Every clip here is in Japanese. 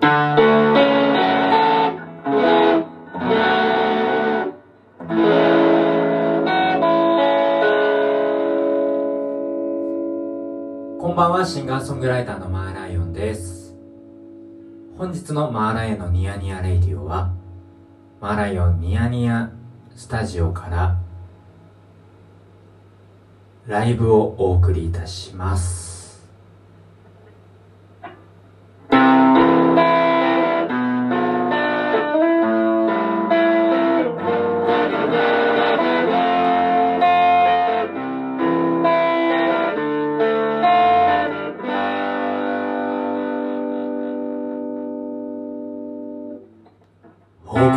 こんばんは、シンガーソングライターのマーライオンです。本日のマーライオンのニヤニヤレイディオは、マーライオンニヤニヤスタジオから、ライブをお送りいたします。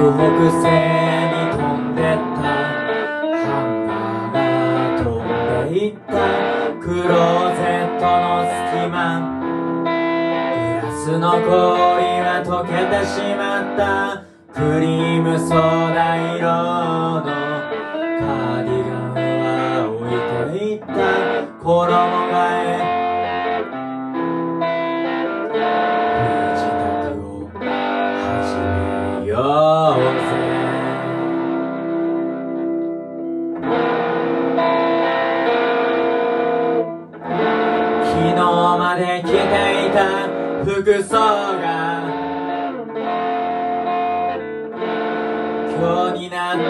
北西に飛んでった。ハンガーが飛んでいった。クローゼットの隙間。グラスの氷は溶けてしまった。クリームソーダ色。まで着ていた服装が今日になって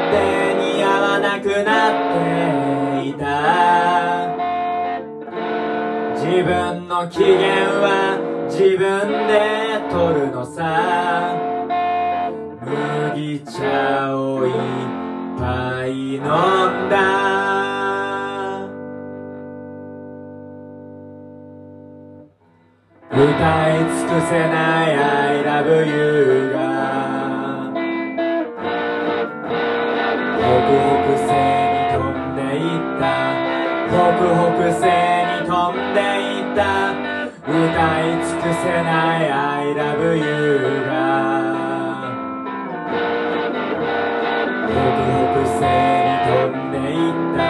似合わなくなっていた。自分の機嫌は自分で取るのさ。麦茶をいっぱい飲んだ。歌い尽くせない I love you がホクホク星に飛んでいった。ホクホク星に飛んでいった。歌い尽くせない I love you がホクホク星に飛んでいった。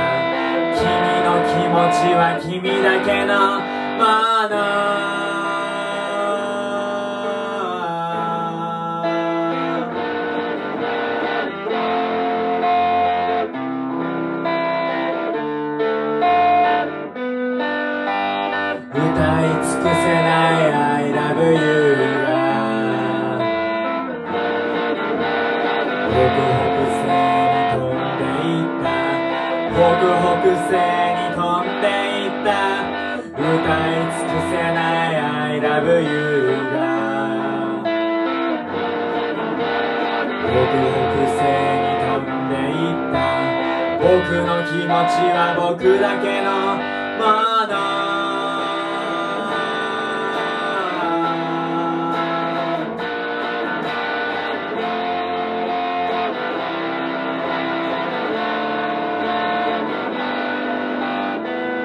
君の気持ちは君だけのもの。僕の気持ちは僕だけのもの。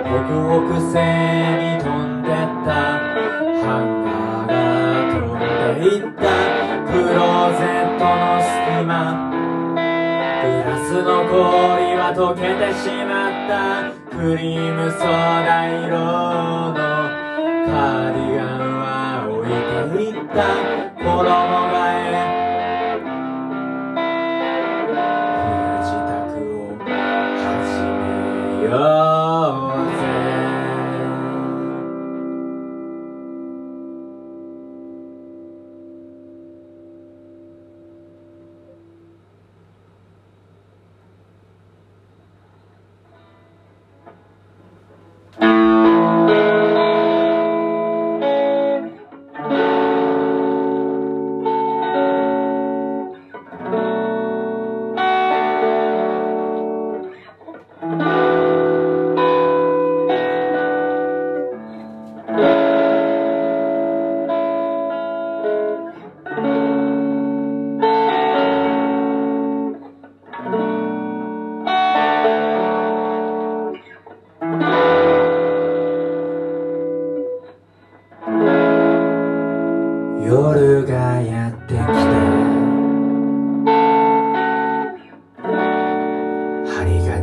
ホクホク星に飛んでったハンガーが飛んでいった。クローゼットの隙間。の氷は溶けてしまった。クリームソーダ色のカーディガンは置いていった。衣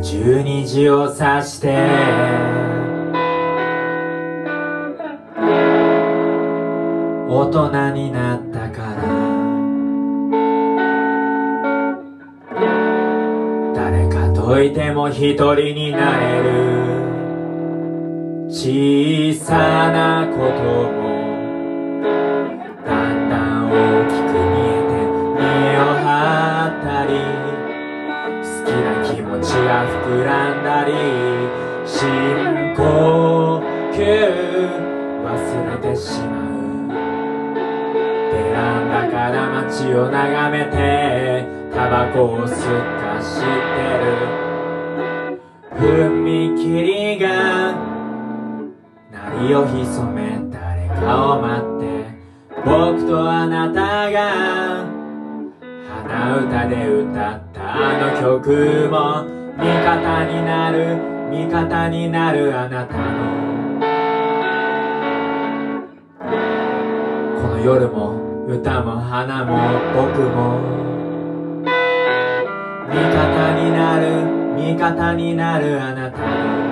針が12時を指して。大人になったから。誰かといても一人になれる。小さなことも。が膨らんだり深呼吸忘れてしまうベランダから街を眺めてタバコを吸った知ってる。踏切が鳴りを潜め誰かを待って僕とあなたが鼻歌で歌ったあの曲も味方になる味方になるあなたの。この夜も歌も花も僕も味方になる味方になるあなたの。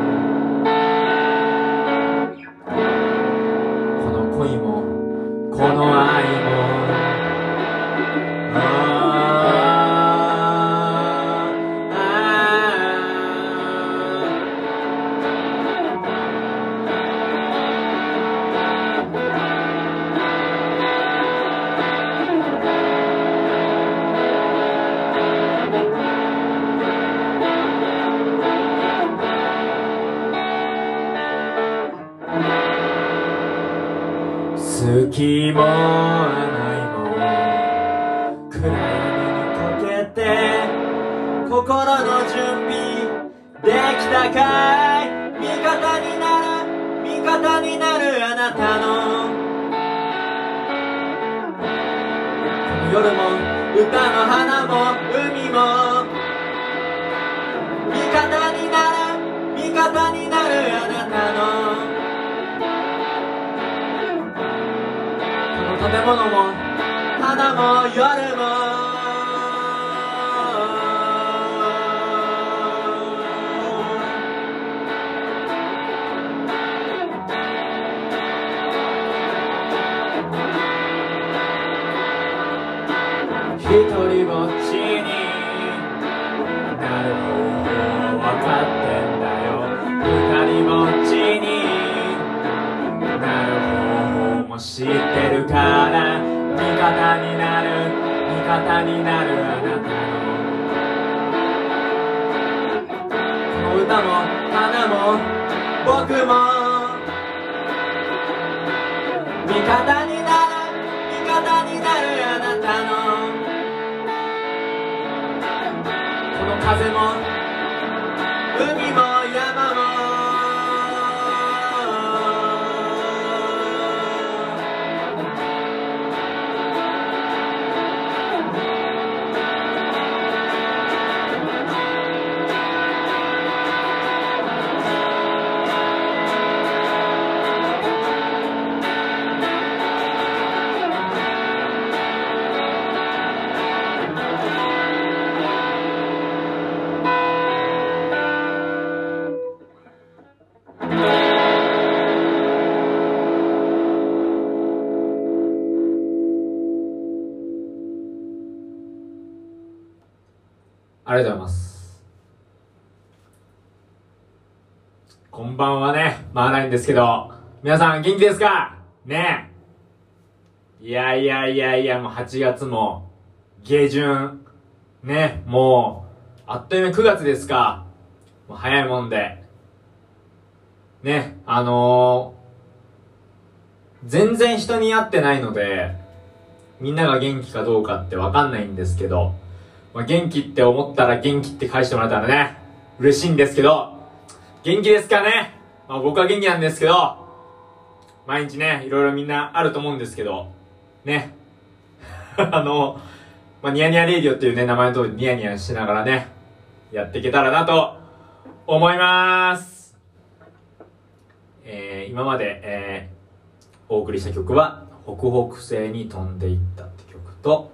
きたかい。味方になる。味方になるあなたの。夜も歌も花も海も。味方になる。味方になるあなたの。この建物も花も夜も。なる。ないんですけど、皆さん元気ですか？ねえ。いやいやいやいや、もう8月も、下旬、ね、もう、あっという間9月ですか。もう早いもんで。ね、あのー、全然人に会ってないので、みんなが元気かどうかってわかんないんですけど、まあ、元気って思ったら元気って返してもらえたらね、嬉しいんですけど、元気ですかね？まあ僕は元気なんですけど、毎日ね、いろいろみんなあると思うんですけど、ね。あの、まあ、ニヤニヤレイディオっていうね、名前の通りニヤニヤしながらね、やっていけたらなと思います。えー、今まで、えー、お送りした曲は、北北西に飛んでいったって曲と、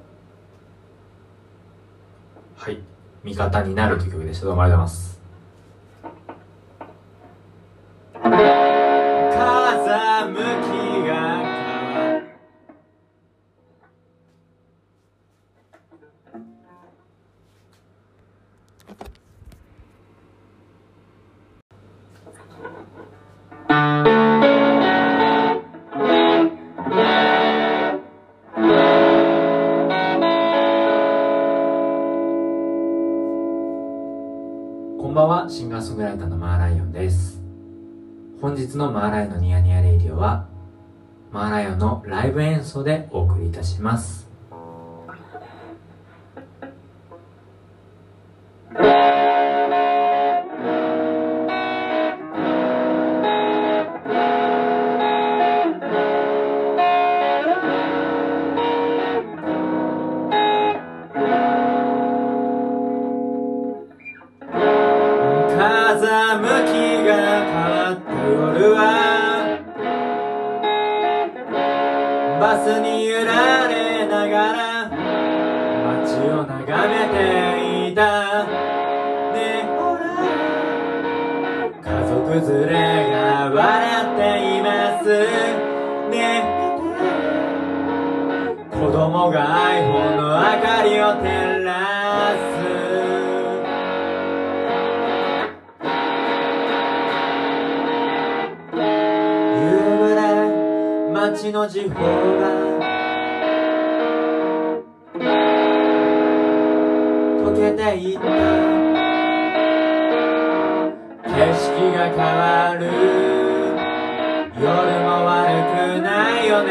はい。味方になるという曲でした。どうもありがとうございます。こんばんは。シンガーソングライターのマーライオンです。本日のマーライオンのニヤニヤレイディオはマーライオンのライブ演奏でお送りいたします。眺めていた。ねほら。家族連れが笑っています。ね見て。子供が iPhone の明かりを照らす。夕暮れ街の時報がが変わる。夜も悪くないよね。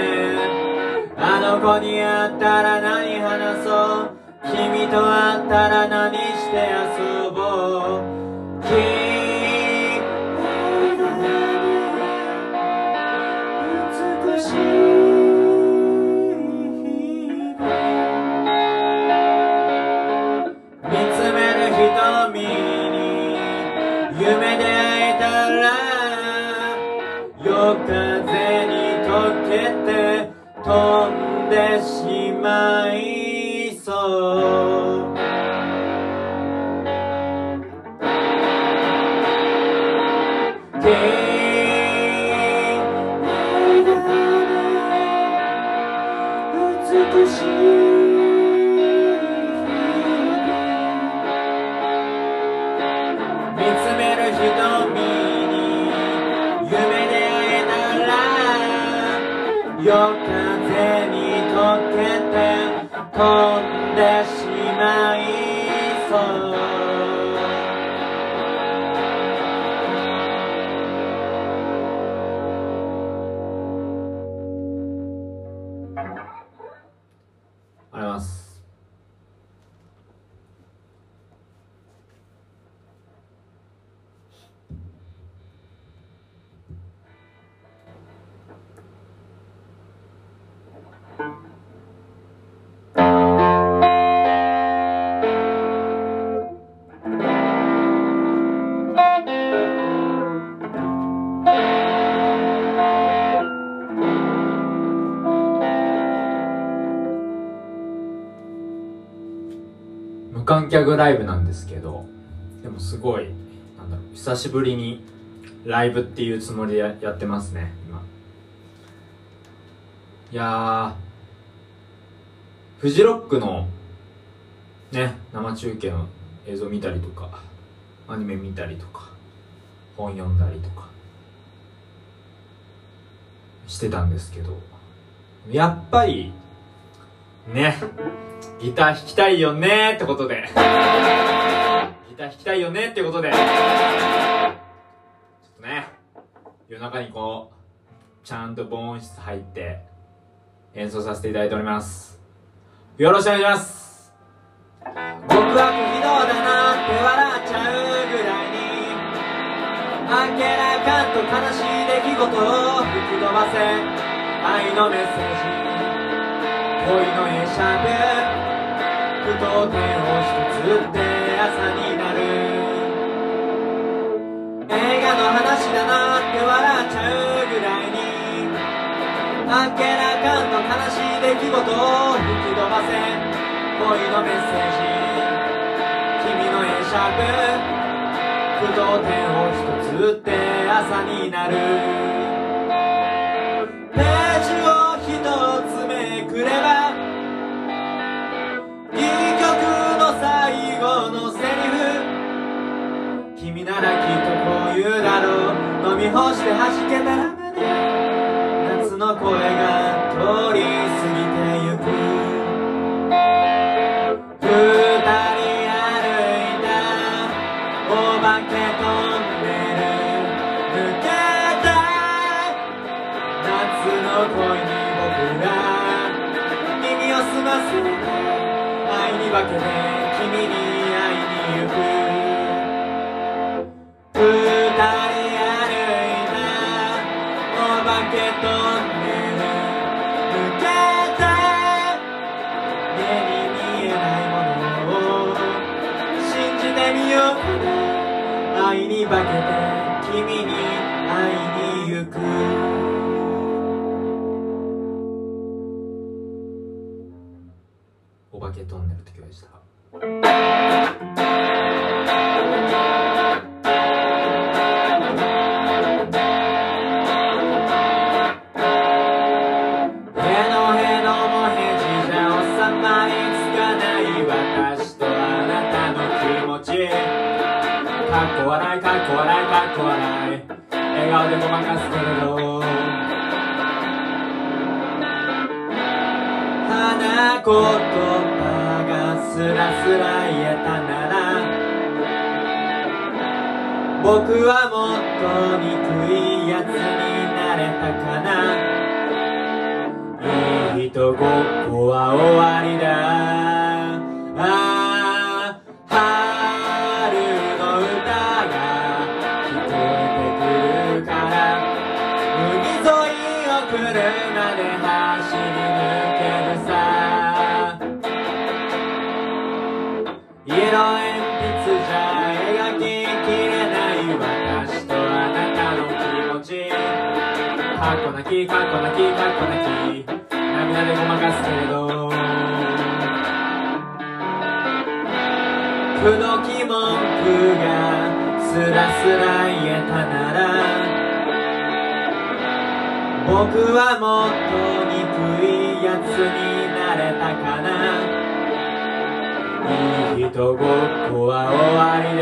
あの子に会ったら何話そう。君と会ったら何して遊ぼ day. 無観客ライブなんですけどでもすごいなんだろう久しぶりにライブっていうつもりでややってますね今。いやーフジロックのね生中継の映像見たりとかアニメ見たりとか本読んだりとかしてたんですけどやっぱりね。ギター弾きたいよねってことで。ギター弾きたいよねってことで。ちょっとね夜中にこうちゃんと防音室入って演奏させていただいております。よろしくお願いします。極悪非道だなって笑っちゃうぐらいにあけらかと悲しい出来事を吹き飛ばせ愛のメッセージ。恋の会釈句読点を一つって朝になる。映画の話だなって笑っちゃうぐらいにあっけらかんと悲しい出来事を吹き飛ばせ恋のメッセージ。君の会釈句読点を一つって朝になる。ればいい曲の最後のセリフ。君ならきっとこう言うだろう。飲み干して弾けたら胸。夏の声が愛に化けて君に会いに行く。お化けトンネルって曲でした。言葉がスラスラ言えたなら僕はもっと憎いやつになれたかな。いいとごっこは終わりだ。なきかっこなきかっこなき涙でごまかすけれど。口説き文句がすらすら言えたなら僕はもっと憎いやつになれたかな。いい人ごっこは終わりだ、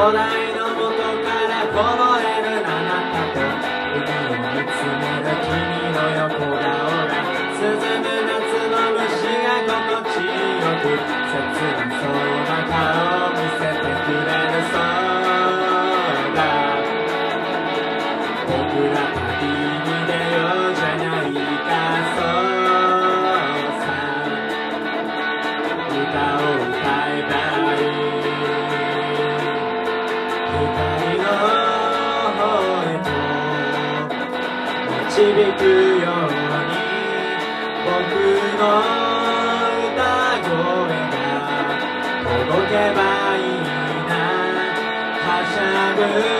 古来の元からこの響くように僕の歌声が届けばいいな。はしゃぐ